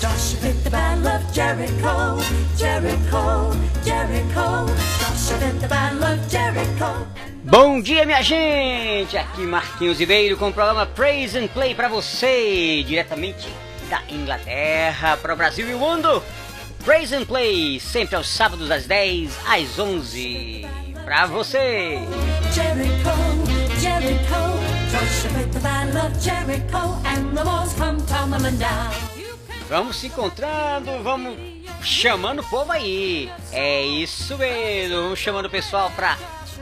Joshua fit the battle of Jericho, Jericho, Jericho. Joshua fit the battle of Jericho. Bom dia, minha gente! Aqui Marquinhos Ribeiro com o programa Praise and Play para você, diretamente da Inglaterra para o Brasil e o mundo. Praise and Play, sempre aos sábados às 10 às 11 para você. Jericho, Jericho. Joshua fit the battle of Jericho, and the walls come tumbling down. Vamos se encontrando, vamos chamando o povo aí. É isso mesmo, vamos chamando o pessoal para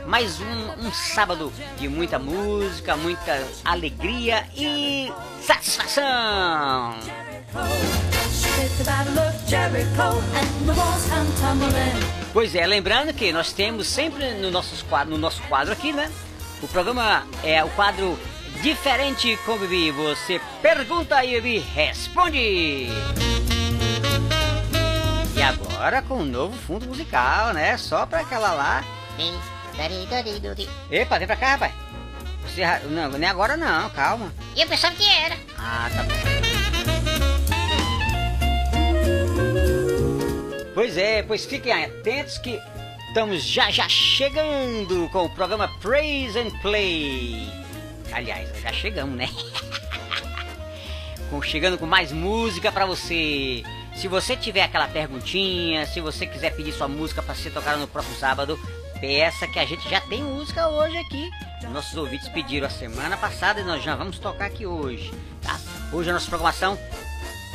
mais um, um sábado de muita música, muita alegria e satisfação. Pois é, lembrando que nós temos sempre no, nossos quadro, no nosso quadro aqui, né? O programa é o quadro Diferente com Bibi. Você pergunta e Bibi responde. E agora com um novo fundo musical, né? Só pra aquela lá. Epa, vem pra cá, rapaz. Você, não, nem agora não, calma. Eu pensava que era. Ah, tá bom. Pois é, pois fiquem atentos que estamos já já chegando com o programa Praise and Play. Aliás, já chegamos, né? Chegando com mais música pra você. Se você tiver aquela perguntinha, se você quiser pedir sua música para ser tocada no próximo sábado, peça que a gente já tem música hoje aqui. Nossos ouvintes pediram a semana passada e nós já vamos tocar aqui hoje, tá? Hoje a nossa programação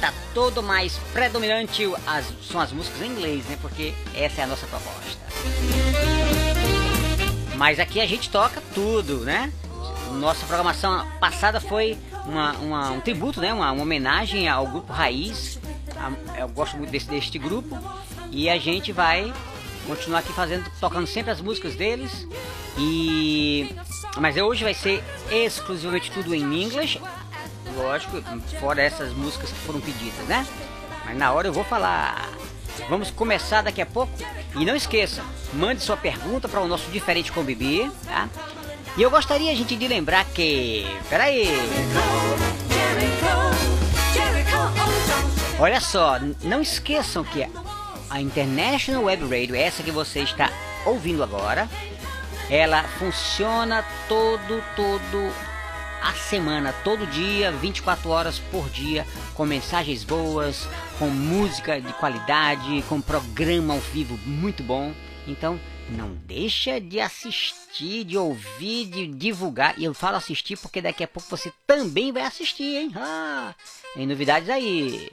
tá todo mais predominante as, são as músicas em inglês, né? Porque essa é a nossa proposta. Mas aqui a gente toca tudo, né? Nossa programação passada foi uma, uma- um tributo, né? Uma, uma homenagem ao grupo Raiz. Eu gosto muito desse, deste grupo. E a gente vai continuar aqui fazendo, tocando sempre as músicas deles. E mas hoje vai ser exclusivamente tudo em inglês. Lógico, fora essas músicas que foram pedidas, né? Mas na hora eu vou falar. Vamos começar daqui a pouco. E não esqueça, mande sua pergunta para o nosso Diferente com Bibi, tá? E eu gostaria, gente, de lembrar que. Peraí! Olha só, não esqueçam que a International Web Radio, essa que você está ouvindo agora, ela funciona todo, todo a semana, todo dia, 24 horas por dia, com mensagens boas, com música de qualidade, com programa ao vivo muito bom. Então, não deixa de assistir, de ouvir, de divulgar. E eu falo assistir porque daqui a pouco você também vai assistir, hein? Ah, tem novidades aí.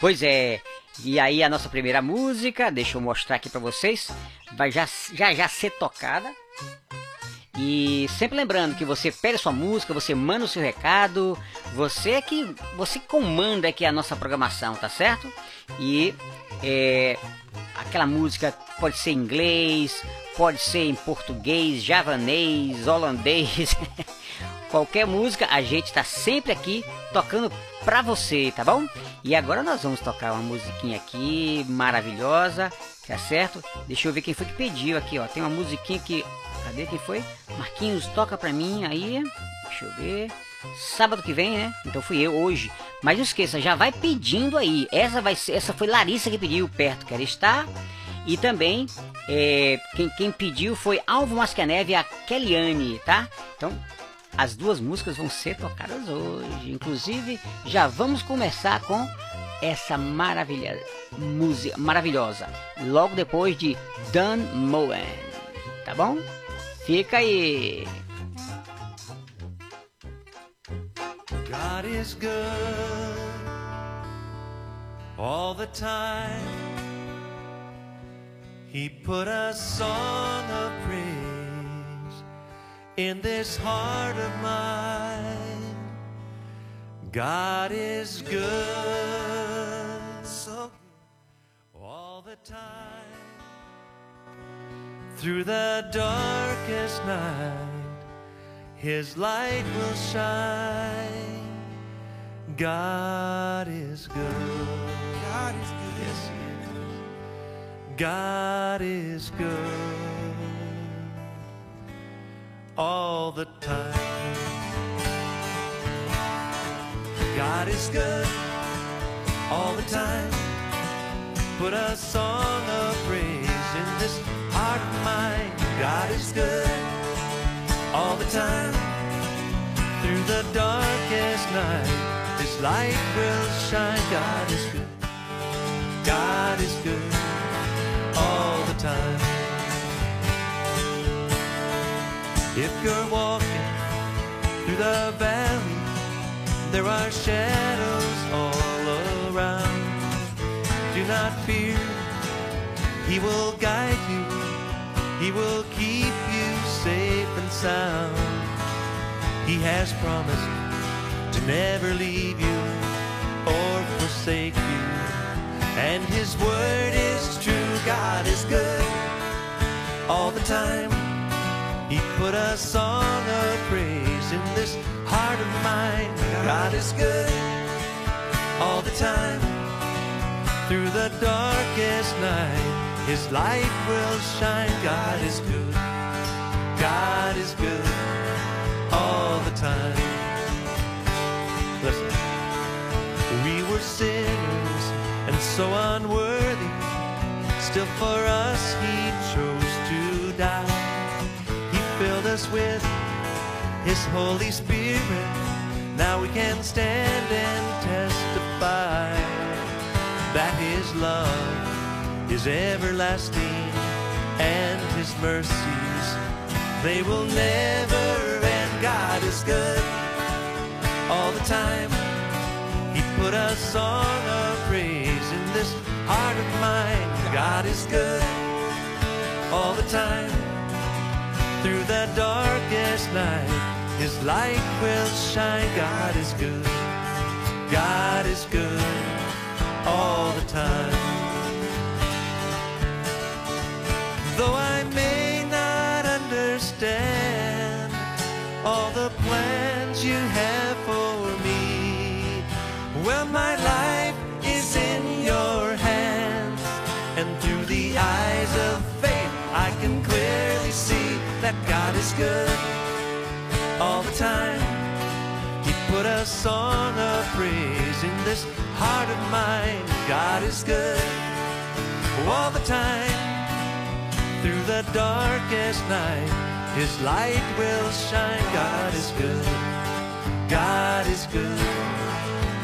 Pois é, e aí a nossa primeira música, deixa eu mostrar aqui pra vocês, vai já já, já ser tocada. E sempre lembrando que você pede sua música, você manda o seu recado, você é que você comanda aqui a nossa programação, tá certo? E é, aquela música pode ser em inglês, pode ser em português, javanês, holandês, qualquer música, a gente tá sempre aqui tocando pra você, tá bom? E agora nós vamos tocar uma musiquinha aqui maravilhosa, tá certo? Deixa eu ver quem foi que pediu aqui, ó. Tem uma musiquinha que Cadê quem foi? Marquinhos, toca pra mim aí. Deixa eu ver. Sábado que vem, né? Então fui eu hoje. Mas não esqueça, já vai pedindo aí. Essa vai ser, essa foi Larissa que pediu, perto quer estar. E também é, quem, quem pediu foi Alvo Mascaneve e a Kellyanne, tá? Então as duas músicas vão ser tocadas hoje. Inclusive, já vamos começar com essa maravilha, música maravilhosa. Logo depois de Dan Moen. Tá bom? Fica aí. God is good all the time. He put a song of praise in this heart of mine. God is good, so good all the time. Through the darkest night, His light will shine. God is good. God is good. Yes, He is. God is good all the time. God is good all the time. Put a song of praise in this heart of mine. God is good all the time. Through the darkest night, Light will shine. God is good. God is good all the time. If you're walking through the valley, there are shadows all around. Do not fear, He will guide you, He will keep you safe and sound. He has promised never leave you or forsake you. And His word is true, God is good all the time. He put a song of praise in this heart of mine. God is good all the time. Through the darkest night, His light will shine. God is good. God is good all the time. Sinners and so unworthy. Still, for us, He chose to die He filled us with His Holy Spirit. Now we can stand and testify that His love is everlasting and His mercies, they will never end. God is good all the time. Put a song of praise in this heart of mine. God is good all the time through the darkest night, His light will shine. God is good. God is good all the time. Though I may not understand all the plans you have for well, my life is in your hands, and through the eyes of faith, I can clearly see that God is good all the time. He put a song of praise in this heart of mine. God is good all the time. Through the darkest night, His light will shine. God is good. God is good.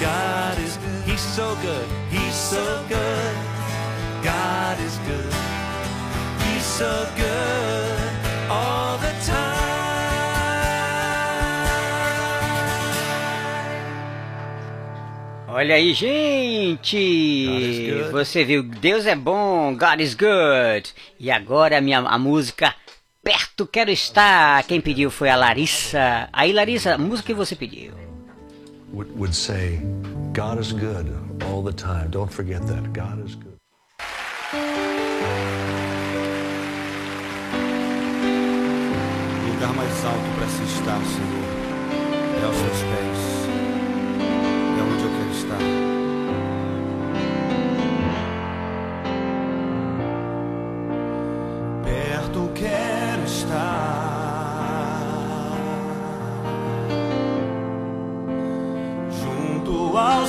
God is good. He's so good. He's so good. God is good. He's so good all the time. Olha aí, gente! Você viu, Deus é bom, God is good. E agora a minha a música Perto Quero Estar. Quem pediu foi a Larissa. Aí, Larissa, a música que você pediu. Would, say, God is good all the time. Don't forget that. God is good. O lugar mais alto para se estar, Senhor, é aos seus pés. É onde eu quero estar.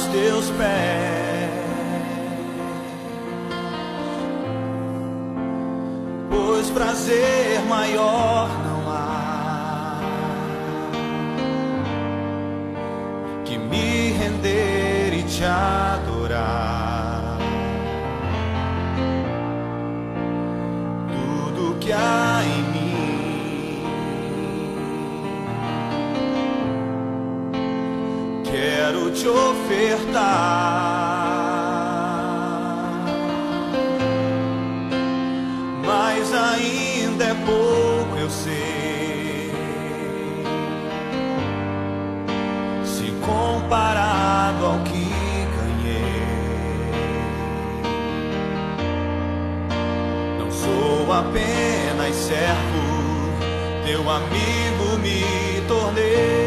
Teus pés. pois prazer maior não há que me render e te adorar. Tudo que há em te ofertar, mas ainda é pouco eu sei se comparado ao que ganhei. Não sou apenas servo, teu amigo me tornei.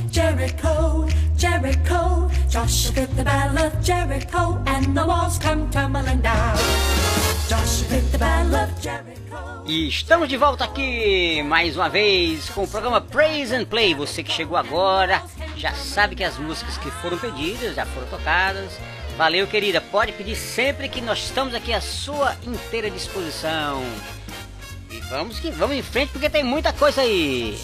Jericho, Jericho. Joshua the battle of Jericho, and the walls come tumbling down. Joshua the battle of Jericho. E estamos de volta aqui mais uma vez com o programa Praise and Play. Você que chegou agora já sabe que as músicas que foram pedidas já foram tocadas. Valeu, querida. Pode pedir sempre que nós estamos aqui à sua inteira disposição. E vamos que vamos em frente porque tem muita coisa aí.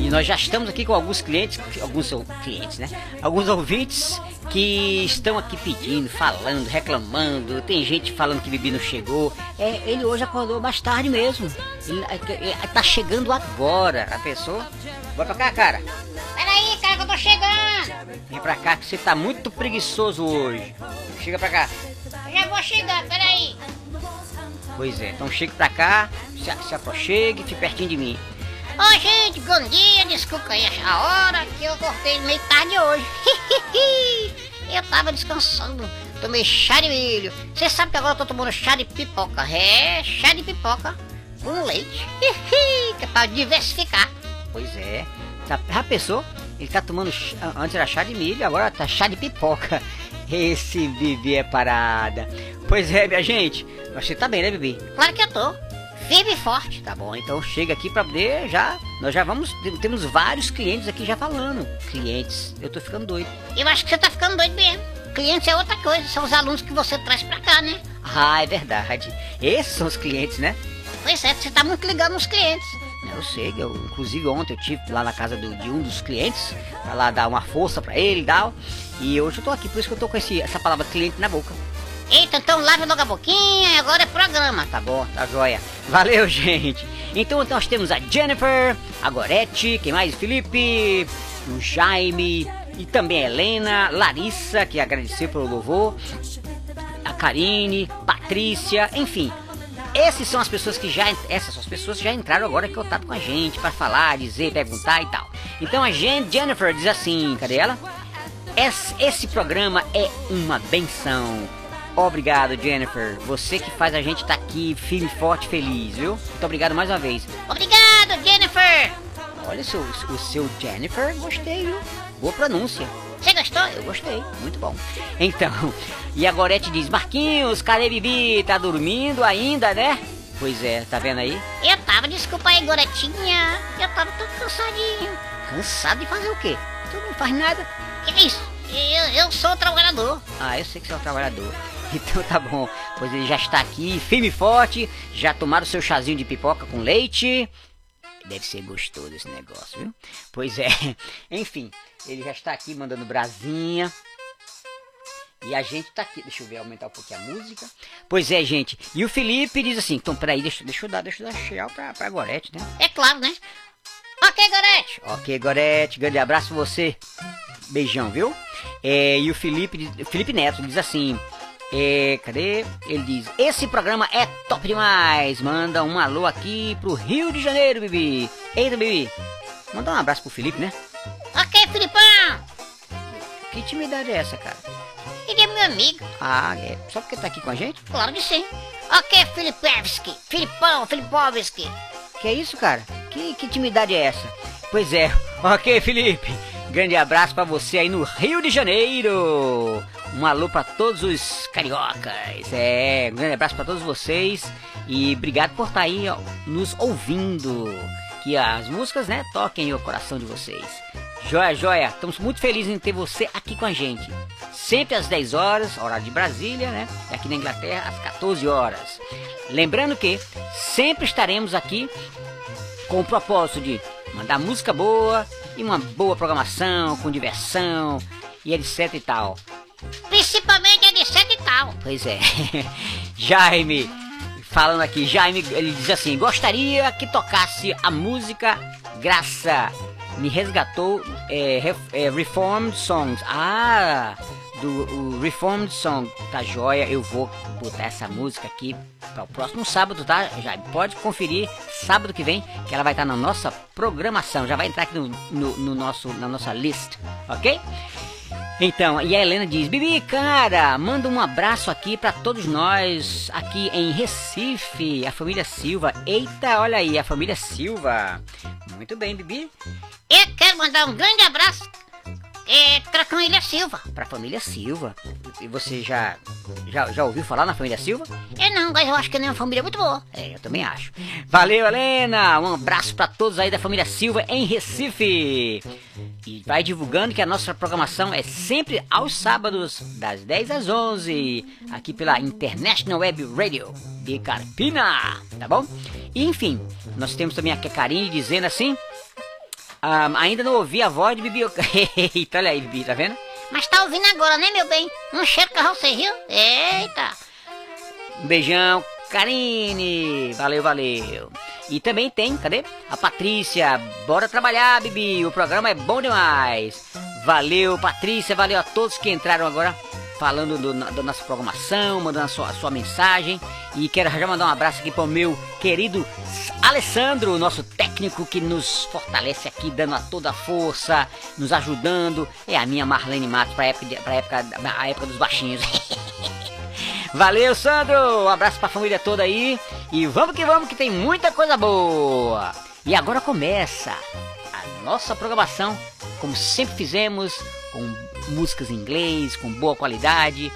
E nós já estamos aqui com alguns clientes, alguns clientes, né? Alguns ouvintes que estão aqui pedindo, falando, reclamando. Tem gente falando que Bibi não chegou. É, ele hoje acordou mais tarde mesmo. Ele, ele tá chegando agora. A pessoa. Bora pra cá, cara. Peraí, cara, que eu tô chegando. Vem pra cá que você tá muito preguiçoso hoje. Chega pra cá. Eu já vou chegar, peraí. Pois é, então chegue pra cá, se, se aproxime, fique pertinho de mim. Oi, gente, bom dia, desculpa aí a hora que eu cortei meio tarde hoje. eu tava descansando, tomei chá de milho. Você sabe que agora eu tô tomando chá de pipoca. É, chá de pipoca com leite. que é pra diversificar. Pois é, tá, já pensou? Ele tá tomando, antes era chá de milho, agora tá chá de pipoca. Esse Bibi é parada. Pois é, minha gente. Você tá bem, né, Bibi? Claro que eu tô. Firme e forte. Tá bom, então chega aqui pra poder já. Nós já vamos. Temos vários clientes aqui já falando. Clientes, eu tô ficando doido. Eu acho que você tá ficando doido mesmo. Clientes é outra coisa, são os alunos que você traz pra cá, né? Ah, é verdade. Esses são os clientes, né? Pois é, você tá muito ligado nos clientes. Eu sei, eu, inclusive ontem eu tive lá na casa do, de um dos clientes, pra lá dar uma força pra ele e tal. E hoje eu tô aqui, por isso que eu tô com esse, essa palavra cliente na boca. Eita, então lave logo a boquinha agora é programa. Tá bom, tá joia. Valeu, gente. Então nós temos a Jennifer, a Gorete, quem mais? Felipe, o Jaime e também a Helena, Larissa, que agradeceu pelo louvor, a Karine, Patrícia, enfim. Essas são as pessoas que já essas são as pessoas que já entraram agora em contato com a gente para falar, dizer, perguntar e tal. Então a gente, Jennifer diz assim, cadê ela? Esse, esse programa é uma benção. Obrigado, Jennifer. Você que faz a gente estar tá aqui firme, forte, feliz, viu? Muito obrigado mais uma vez. Obrigado, Jennifer. Olha o seu, o seu Jennifer, gostei, viu? Boa pronúncia. Você gostou? Eu gostei, muito bom. Então, e a Gorete diz: Marquinhos, cadê Bibi? Tá dormindo ainda, né? Pois é, tá vendo aí? Eu tava, desculpa aí, Goretinha. Eu tava tão cansadinho. Cansado de fazer o quê? Tu não faz nada. Que isso? Eu, eu sou trabalhador. Ah, eu sei que você é um trabalhador. Então tá bom, pois ele já está aqui, firme e forte, já tomaram seu chazinho de pipoca com leite. Deve ser gostoso esse negócio, viu? Pois é, enfim, ele já está aqui mandando brasinha. E a gente tá aqui. Deixa eu ver, aumentar um pouquinho a música. Pois é, gente. E o Felipe diz assim: então peraí, deixa, deixa eu dar, deixa eu dar cheal pra, pra Gorete, né? É claro, né? Ok, Gorete. Ok, Gorete. Grande abraço você. Beijão, viu? É, e o Felipe, Felipe Neto diz assim: é, cadê? Ele diz: Esse programa é top demais. Manda um alô aqui pro Rio de Janeiro, Bibi. Eita, Bibi. Manda um abraço pro Felipe, né? Que intimidade é essa, cara? Ele é meu amigo. Ah, é. Só porque tá aqui com a gente? Claro que sim. Ok, Filipevski. Filipão, Filipovski. Que é isso, cara? Que, que intimidade é essa? Pois é. Ok, Felipe. Grande abraço para você aí no Rio de Janeiro. Um alô para todos os cariocas. É, um grande abraço para todos vocês e obrigado por estar tá aí ó, nos ouvindo. Que as músicas, né, toquem o coração de vocês. Joia, joia. Estamos muito felizes em ter você aqui com a gente. Sempre às 10 horas, horário de Brasília, né? E aqui na Inglaterra às 14 horas. Lembrando que sempre estaremos aqui com o propósito de mandar música boa e uma boa programação, com diversão e etc e tal. Principalmente etc e tal. Pois é. Jaime, falando aqui, Jaime, ele diz assim: gostaria que tocasse a música Graça. Me resgatou é, é, Reformed Songs. Ah, do Reformed Song. Tá joia, eu vou botar essa música aqui para o próximo sábado, tá? Já pode conferir sábado que vem, que ela vai estar tá na nossa programação. Já vai entrar aqui no, no, no nosso, na nossa list, ok? Então, e a Helena diz: Bibi, cara, manda um abraço aqui para todos nós aqui em Recife, a família Silva. Eita, olha aí, a família Silva. Muito bem, Bibi. Eu quero mandar um grande abraço é pra família Silva. Pra família Silva. E você já, já, já ouviu falar na família Silva? Eu não, mas eu acho que é uma família muito boa. É, eu também acho. Valeu, Helena! Um abraço para todos aí da família Silva em Recife. E vai divulgando que a nossa programação é sempre aos sábados, das 10 às 11, aqui pela International Web Radio de Carpina, tá bom? E, enfim, nós temos também a Karine dizendo assim um, ainda não ouvi a voz de Bibi. Eita, olha aí, Bibi, tá vendo? Mas tá ouvindo agora, né, meu bem? Um cheiro carro você viu? Eita! Um beijão, Karine! Valeu, valeu! E também tem, cadê? A Patrícia. Bora trabalhar, Bibi. O programa é bom demais. Valeu, Patrícia. Valeu a todos que entraram agora falando do, da nossa programação, mandando a sua, a sua mensagem. E quero já mandar um abraço aqui para o meu querido Alessandro, nosso técnico que nos fortalece aqui, dando a toda a força, nos ajudando. É a minha Marlene Matos para época, época, a época dos baixinhos. Valeu, Sandro! Um abraço a família toda aí. E vamos que vamos, que tem muita coisa boa. E agora começa a nossa programação, como sempre fizemos, com músicas em inglês, com boa qualidade.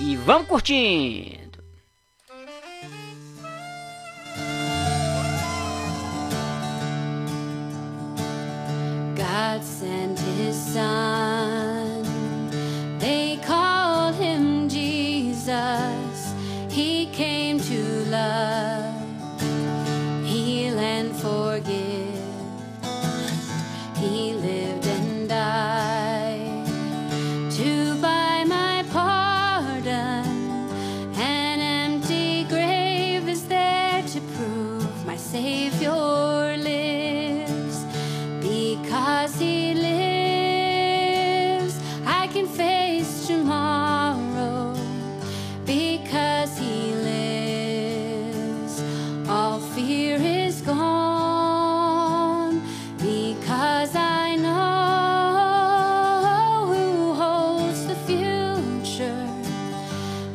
E vamos curtindo! God sent his son. They called him Jesus. He came to love, heal, and forgive.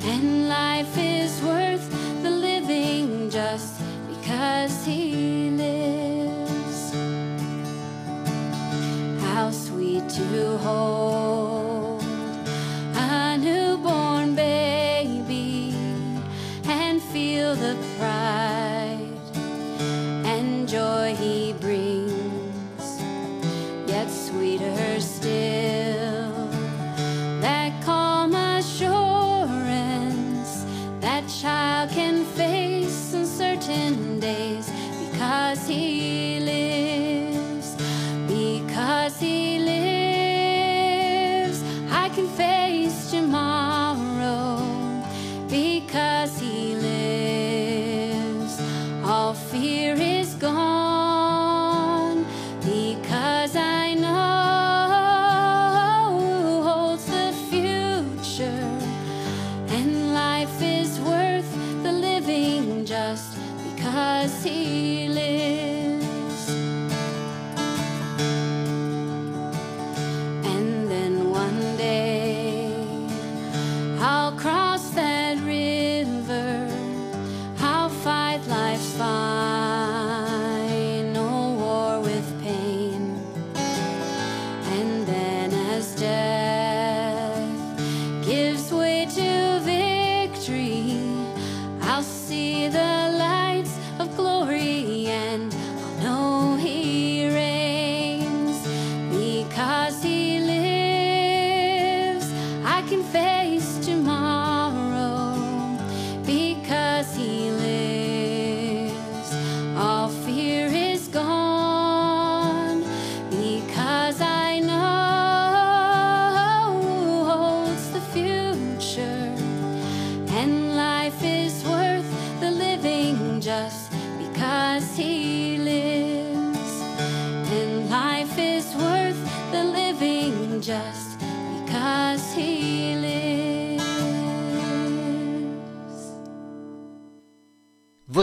And life is worth the living just because he lives. How sweet to hold.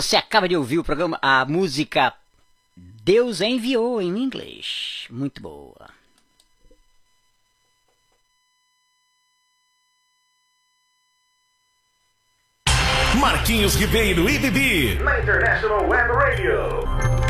Você acaba de ouvir o programa, a música Deus enviou em inglês. Muito boa. Marquinhos Ribeiro e Na International Web Radio.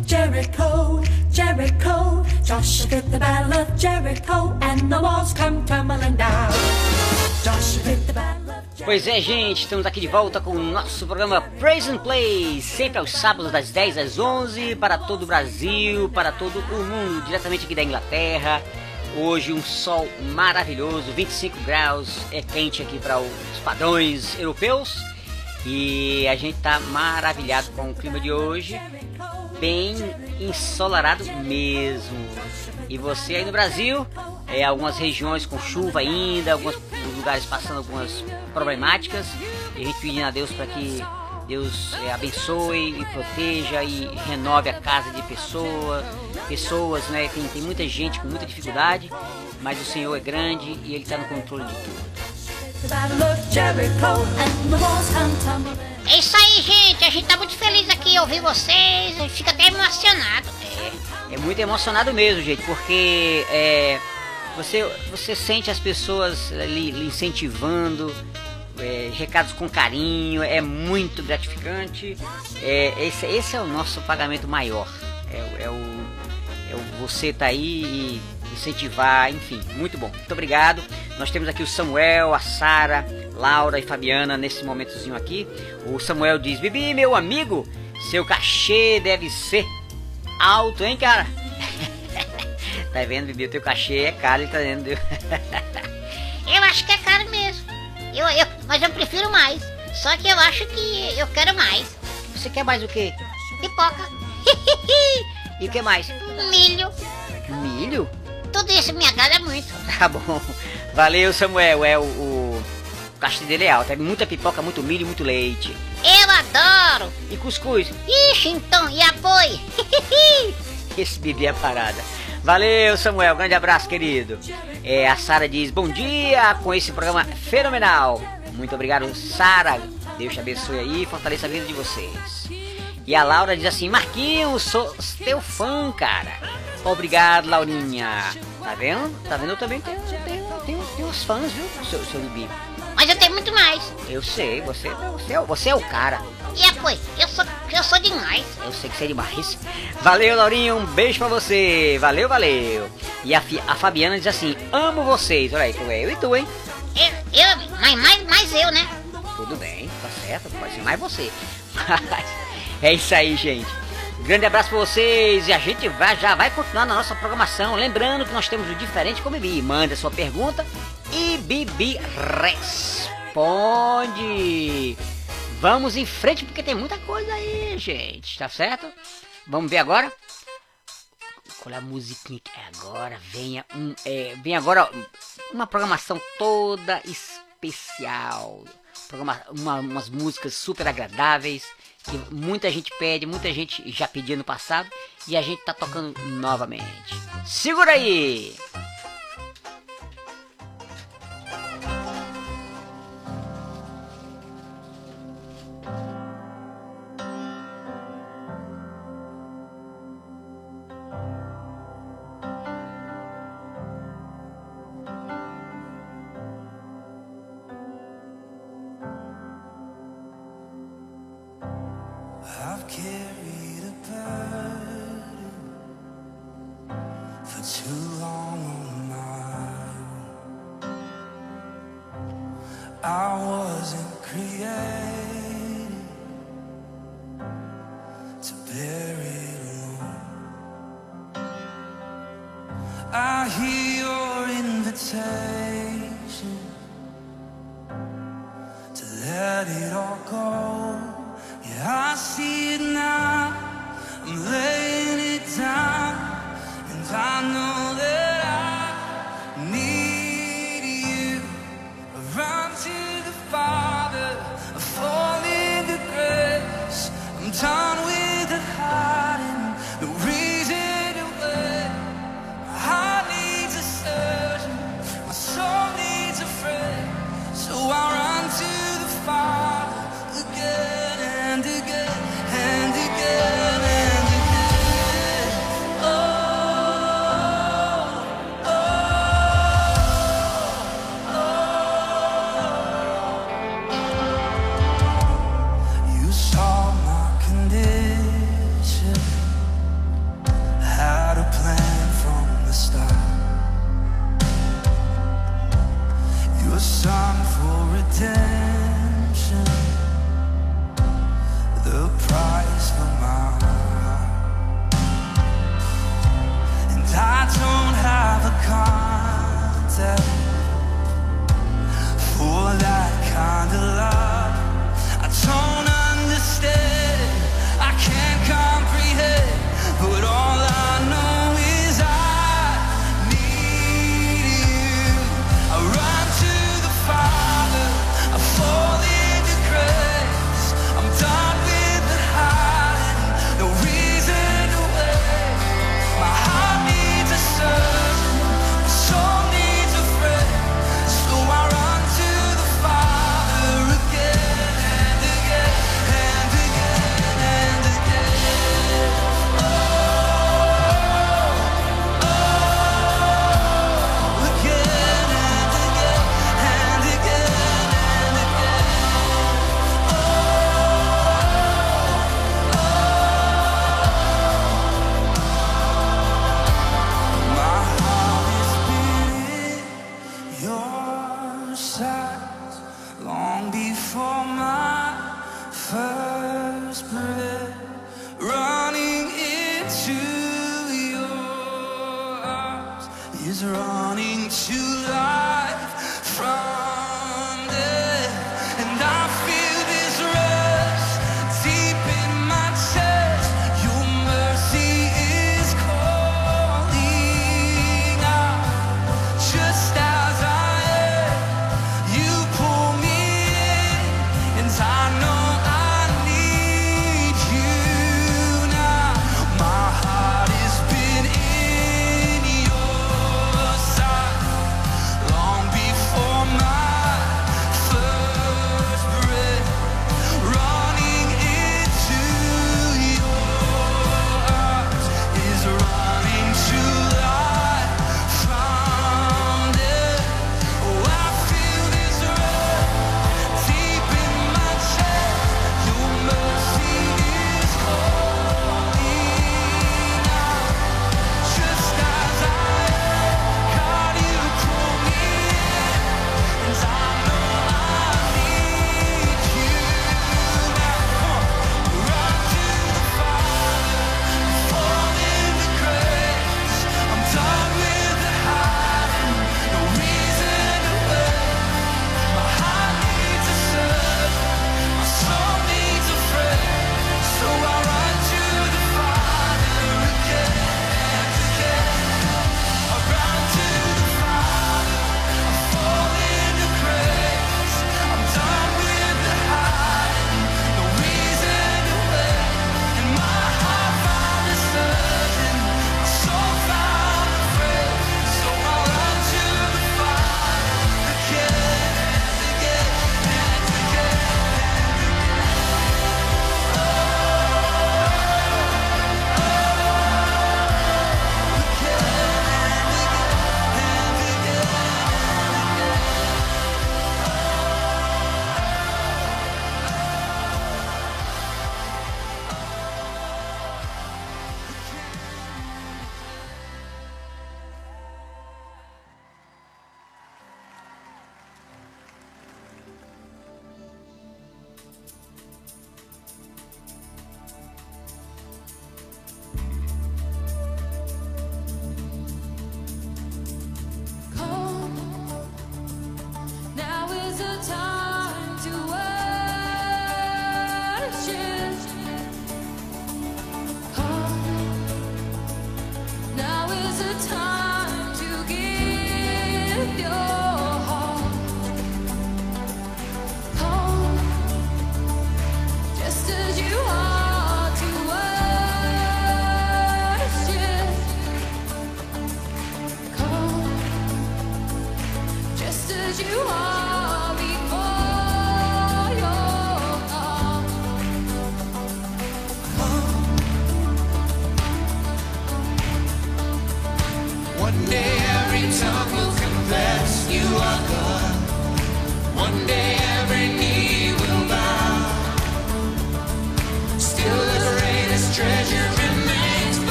Jericho, Jericho. Joshua fit the battle of Jericho, and the walls come tumbling down. Joshua fit the battle. Pois é, gente, estamos aqui de volta com o nosso programa Praise and Play, sempre aos sábados das 10 às 11, para todo o Brasil, para todo o mundo, diretamente aqui da Inglaterra. Hoje um sol maravilhoso, 25 graus, é quente aqui para os padrões europeus. E a gente tá maravilhado com o clima de hoje, bem ensolarado mesmo. E você aí no Brasil, é, algumas regiões com chuva ainda, alguns lugares passando algumas problemáticas. E a gente pedindo a Deus para que Deus é, abençoe e proteja e renove a casa de pessoas, pessoas, né? Tem, tem muita gente com muita dificuldade, mas o Senhor é grande e Ele está no controle de tudo. É isso aí, gente. A gente tá muito feliz aqui ouvir vocês. A gente fica até emocionado. É, é muito emocionado mesmo, gente, porque é, você, você sente as pessoas lhe, incentivando, é, recados com carinho, é muito gratificante. É, esse, esse é o nosso pagamento maior. É, é o, é o você tá aí e incentivar, enfim, muito bom. Muito obrigado. Nós temos aqui o Samuel, a Sara, Laura e Fabiana nesse momentozinho aqui. O Samuel diz: Bibi, meu amigo, seu cachê deve ser alto, hein, cara? tá vendo, Bibi? O teu cachê é caro, ele tá vendo. eu acho que é caro mesmo. Eu, eu, mas eu prefiro mais. Só que eu acho que eu quero mais. Você quer mais o quê? Pipoca. e o que mais? Milho. Milho? Tudo isso me agrada muito. Tá bom. Valeu, Samuel. É o, o caixa dele é alto. É muita pipoca, muito milho, muito leite. Eu adoro. E cuscuz? Ixi, então, e apoio? Esse bebê é parada. Valeu, Samuel. Grande abraço, querido. É, a Sara diz: Bom dia com esse programa fenomenal. Muito obrigado, Sara. Deus te abençoe aí e fortaleça a vida de vocês. E a Laura diz assim: Marquinhos, sou teu fã, cara. Obrigado, Laurinha. Tá vendo? Tá vendo? Eu também tenho, tenho, tenho, tenho uns fãs, viu, seu, seu Bibi? Mas eu tenho muito mais. Eu sei, você, você, é, você é o cara. E é, pois, eu sou, eu sou demais. Eu sei que você é demais. Valeu, Laurinha, um beijo pra você. Valeu, valeu. E a, a Fabiana diz assim: amo vocês. Olha aí, eu e tu, hein? Eu, eu mas mais, mais eu, né? Tudo bem, tá certo, pode ser mais você. é isso aí, gente. Grande abraço pra vocês e a gente vai, já vai continuar na nossa programação. Lembrando que nós temos o Diferente com Bibi. Manda sua pergunta e Bibi responde. Vamos em frente porque tem muita coisa aí, gente. Tá certo? Vamos ver agora? Qual é a musiquinha que é agora? Venha um, é, vem agora uma programação toda especial. Programa, uma, umas músicas super agradáveis que muita gente pede, muita gente já pediu no passado e a gente tá tocando novamente. Segura aí! I hear your invitation.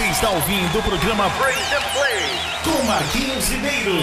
Você está ouvindo o programa Praise and Play com Marquinhos Ribeiro.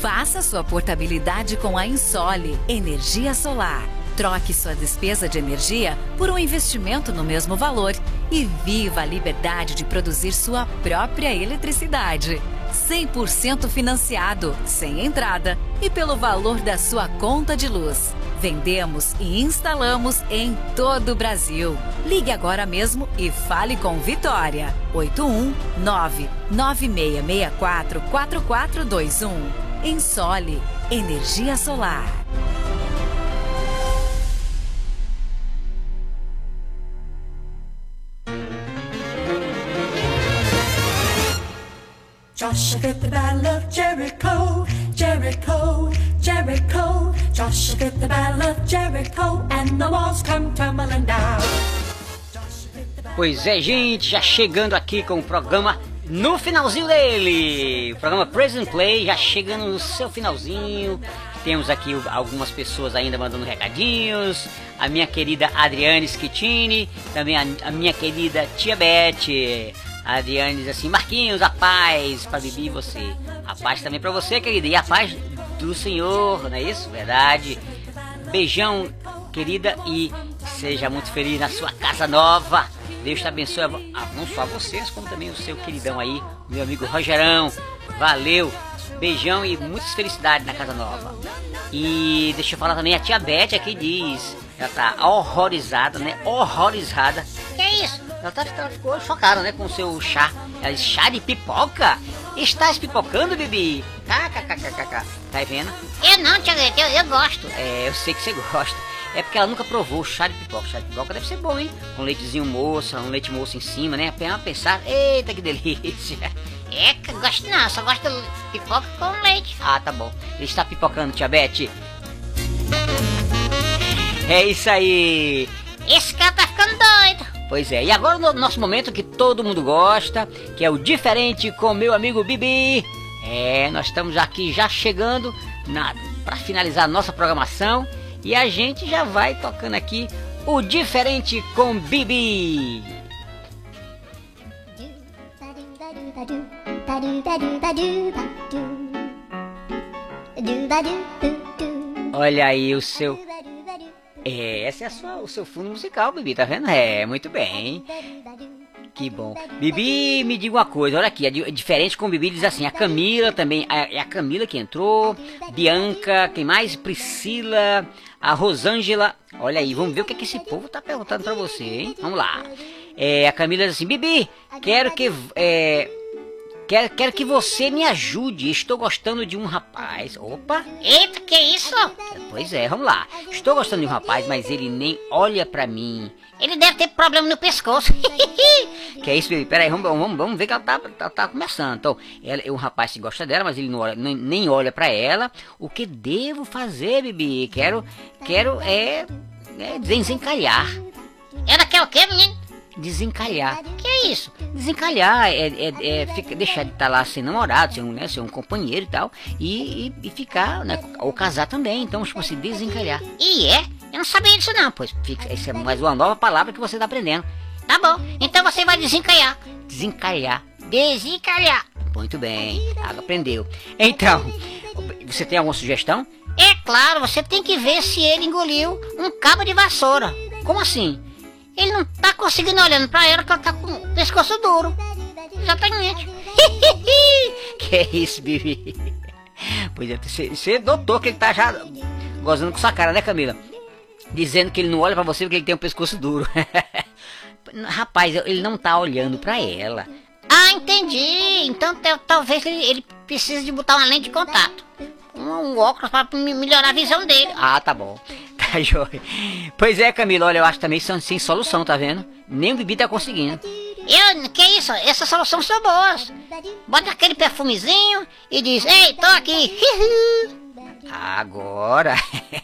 Faça sua portabilidade com a Insole Energia Solar. Troque sua despesa de energia por um investimento no mesmo valor e viva a liberdade de produzir sua própria eletricidade. 100% financiado, sem entrada e pelo valor da sua conta de luz. Vendemos e instalamos em todo o Brasil. Ligue agora mesmo e fale com Vitória. 819 9664 4421. Ensole Energia Solar. Joshua fit the battle of Jericho. Joshua fit the battle of Jericho, and the walls come tumbling down. Pois é, gente, já chegando aqui com o programa no finalzinho dele. O programa Present Play já chegando no seu finalzinho. Temos aqui algumas pessoas ainda mandando recadinhos. A minha querida Adriane Schettini, também a, a minha querida tia Beth. Adriane diz assim: Marquinhos, a paz para Bibi e você. A paz também para você, querida. E a paz do Senhor, não é isso? Verdade. Beijão, querida, e seja muito feliz na sua casa nova. Deus te abençoe, a vo- a- não só a vocês, como também o seu queridão aí, meu amigo Rogerão. Valeu, beijão e muitas felicidades na casa nova. E deixa eu falar também, a tia Beth aqui diz, ela tá horrorizada, né? Horrorizada. Que é isso? Ela, tá, ela ficou chocada, né, com o seu chá. Ela disse, chá de pipoca? Estás pipocando, Bibi? KKKKK. Tá vendo? Eu não, Tia Greta, eu, eu gosto. É, eu sei que você gosta. É porque ela nunca provou o chá de pipoca. Chá de pipoca deve ser bom, hein? Com leitezinho moça, um leite moço em cima, né? Apenas pensar, eita que delícia. É, gosto não, só gosto de pipoca com leite. Ah, tá bom. Ele está pipocando, tia Beth. É isso aí. Esse cara tá ficando doido. Pois é, e agora no nosso momento que todo mundo gosta, que é o diferente com meu amigo Bibi. É, nós estamos aqui já chegando para finalizar a nossa programação e a gente já vai tocando aqui o diferente com Bibi. Olha aí o seu é, essa é a sua, o seu fundo musical, Bibi, tá vendo? É, muito bem. Que bom. Bibi, me diga uma coisa, olha aqui, é di- diferente com Bibi, diz assim, a Camila também, a- é a Camila que entrou, Bianca, quem mais? Priscila, a Rosângela. Olha aí, vamos ver o que, é que esse povo tá perguntando pra você, hein? Vamos lá. É, a Camila diz assim, Bibi, quero que. É, quero, quero que você me ajude. Estou gostando de um rapaz. Opa! Eita, que isso? Pois é, vamos lá. Estou gostando de um rapaz, mas ele nem olha pra mim. Ele deve ter problema no pescoço. Que é isso, Bibi? Peraí, vamos, vamos, vamos ver que ela tá, tá, tá começando. Então, ela, é um rapaz que gosta dela, mas ele não olha, nem, nem olha pra ela. O que devo fazer, Bibi? Quero, quero, é, é desencalhar. Ela quer o quê, menino? Desencalhar. Que é isso? Desencalhar é, é, é fica- deixar de estar lá sem namorado, sem um, né, sem um companheiro e tal, e, e, e ficar, né, ou casar também. Então, tipo assim, desencalhar. E é? Eu não sabia disso não. Pois, fica, essa é mais uma nova palavra que você tá aprendendo. Tá bom, então você vai desencalhar. Desencalhar. Desencalhar. Muito bem, aprendeu. Então, você tem alguma sugestão? É claro, você tem que ver se ele engoliu um cabo de vassoura. Como assim? Ele não tá conseguindo olhando pra ela, que ela tá com o pescoço duro. Exatamente. Que isso, Bibi? Pois é, você, notou que ele tá já gozando com sua cara, né, Camila? Dizendo que ele não olha pra você porque ele tem um pescoço duro. Rapaz, ele não tá olhando pra ela. Ah, entendi. Então talvez ele, ele precise de botar uma lente de contato. Um, um óculos pra me- melhorar a visão dele. Ah, tá bom. Tá joia. Pois é, Camila, olha, eu acho também sem, sem solução, tá vendo? Nem o Bibi tá conseguindo. Eu, que isso? Essas soluções são boas. Bota aquele perfumezinho e diz, ei, tô aqui. Agora.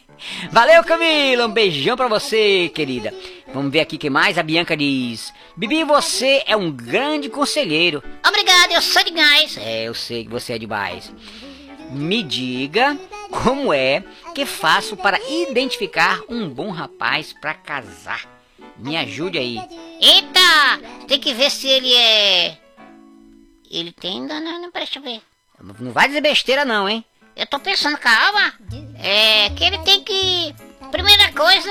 Valeu, Camila. Um beijão pra você, querida. Vamos ver aqui quem mais. A Bianca diz: Bibi, você é um grande conselheiro. Obrigado, eu sou demais. É, eu sei que você é demais. Me diga como é que faço para identificar um bom rapaz pra casar. Me ajude aí. Eita, tem que ver se ele é... Ele tem... Não, não, não, deixa eu ver. Não vai dizer besteira, não, hein? Eu tô pensando, calma. É que ele tem que. Primeira coisa,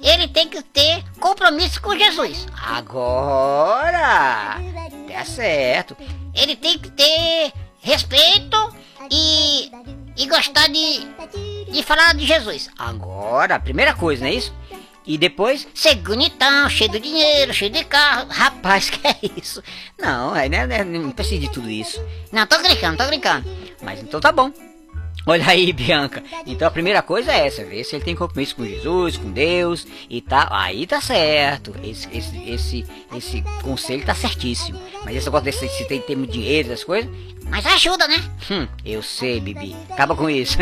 ele tem que ter compromisso com Jesus. Agora! Tá certo. Ele tem que ter respeito e. e gostar de. de falar de Jesus. Agora, a primeira coisa, não é isso? E depois, Ser bonitão, cheio de dinheiro, cheio de carro. rapaz, que é isso? Não, é, né, não precisa de tudo isso. Não, tô brincando, tô brincando. Mas então tá bom. Olha aí, Bianca. Então a primeira coisa é essa, ver se ele tem compromisso com Jesus, com Deus e tá. Aí tá certo. Esse, esse, esse, esse conselho tá certíssimo. Mas esse negócio desse se tem, tem muito dinheiro, essas coisas. Mas ajuda, né? Hum, eu sei, Bibi. Acaba com isso.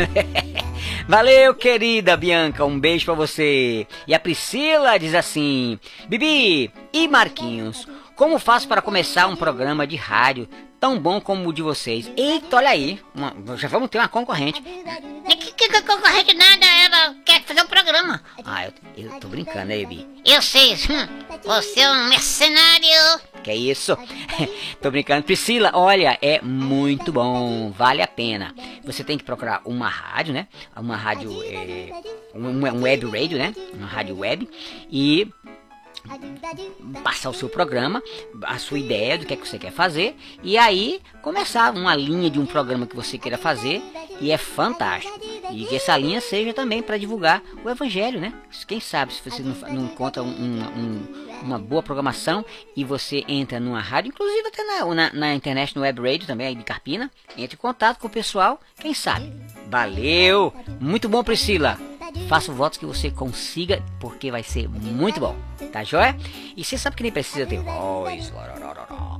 Valeu, querida Bianca. Um beijo pra você. E a Priscila diz assim: Bibi e Marquinhos, como faço para começar um programa de rádio tão bom como o de vocês? Eita, olha aí. uma- já vamos ter uma concorrente. Que, que, que concorrente nada, ela quer fazer um programa. Ah, eu, eu tô brincando, né, Bibi? Eu sei, hum, você é um mercenário. Que é isso? Tô brincando. Priscila, olha, é muito bom, vale a pena. Você tem que procurar uma rádio, né? Uma rádio, é, um, um web radio, né? Uma rádio web e passar o seu programa, a sua ideia do que é que você quer fazer e aí começar uma linha de um programa que você queira fazer e é fantástico. E que essa linha seja também para divulgar o evangelho, né? Quem sabe se você não, não encontra um- um- uma boa programação e você entra numa rádio, inclusive até na, na, na internet, no web radio também aí de Carpina, entre em contato com o pessoal, quem sabe. Valeu! Muito bom, Priscila! Faço votos que você consiga, porque vai ser muito bom, tá joia? E você sabe que nem precisa ter voz,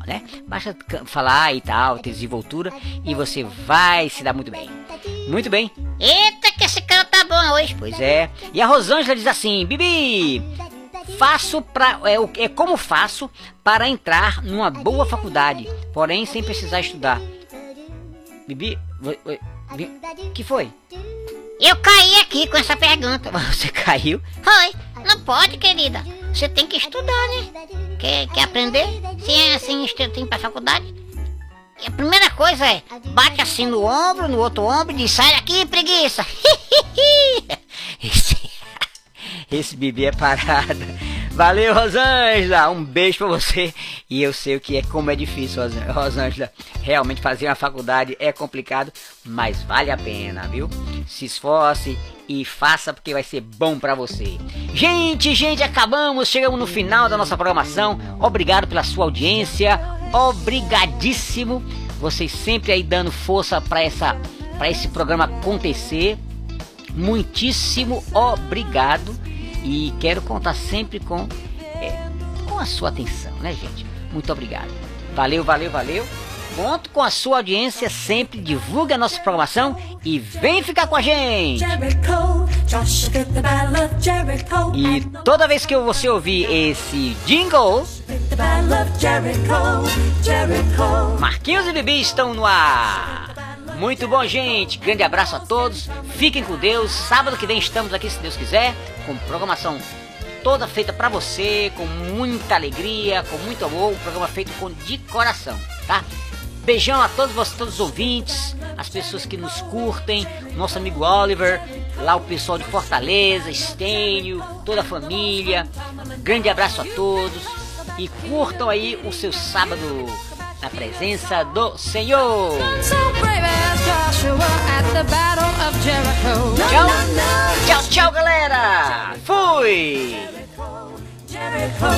né? Basta falar e tal, ter desenvoltura, e você vai se dar muito bem. Muito bem, Eita, que esse cara tá bom hoje. Pois é. E a Rosângela diz assim: Bibi, faço pra. É, é como faço para entrar numa boa faculdade, porém sem precisar estudar. Bibi, que foi? Eu caí aqui com essa pergunta. Você caiu? Oi, não pode, querida. Você tem que estudar, né? Quer, quer aprender? Se é assim, tem pra faculdade. E a primeira coisa é, bate assim no ombro, no outro ombro e diz, sai daqui, preguiça. Esse, esse Bibi é parada. Valeu, Rosângela. Um beijo pra você. E eu sei o que é, como é difícil, Ros- Rosângela. Realmente fazer uma faculdade é complicado, mas vale a pena, viu? Se esforce e faça porque vai ser bom pra você. Gente, gente, acabamos, chegamos no final da nossa programação. Obrigado pela sua audiência. Obrigadíssimo. Vocês sempre aí dando força pra essa para esse programa acontecer. Muitíssimo obrigado e quero contar sempre com é, com a sua atenção, né, gente? Muito obrigado. Valeu, valeu, valeu. Conto com a sua audiência sempre. Divulgue a nossa programação e vem ficar com a gente. E toda vez que você ouvir esse jingle. Marquinhos e Bibi estão no ar. Muito bom, gente. Grande abraço a todos. Fiquem com Deus. Sábado que vem estamos aqui, se Deus quiser, com programação toda feita pra você, com muita alegria, com muito amor. Um programa feito com de coração, tá? Beijão a todos vocês, todos os ouvintes, as pessoas que nos curtem, nosso amigo Oliver, lá o pessoal de Fortaleza, Estênio, toda a família. Grande abraço a todos e curtam aí o seu sábado na presença do Senhor. Tchau, tchau, tchau, galera. Fui. Jericho,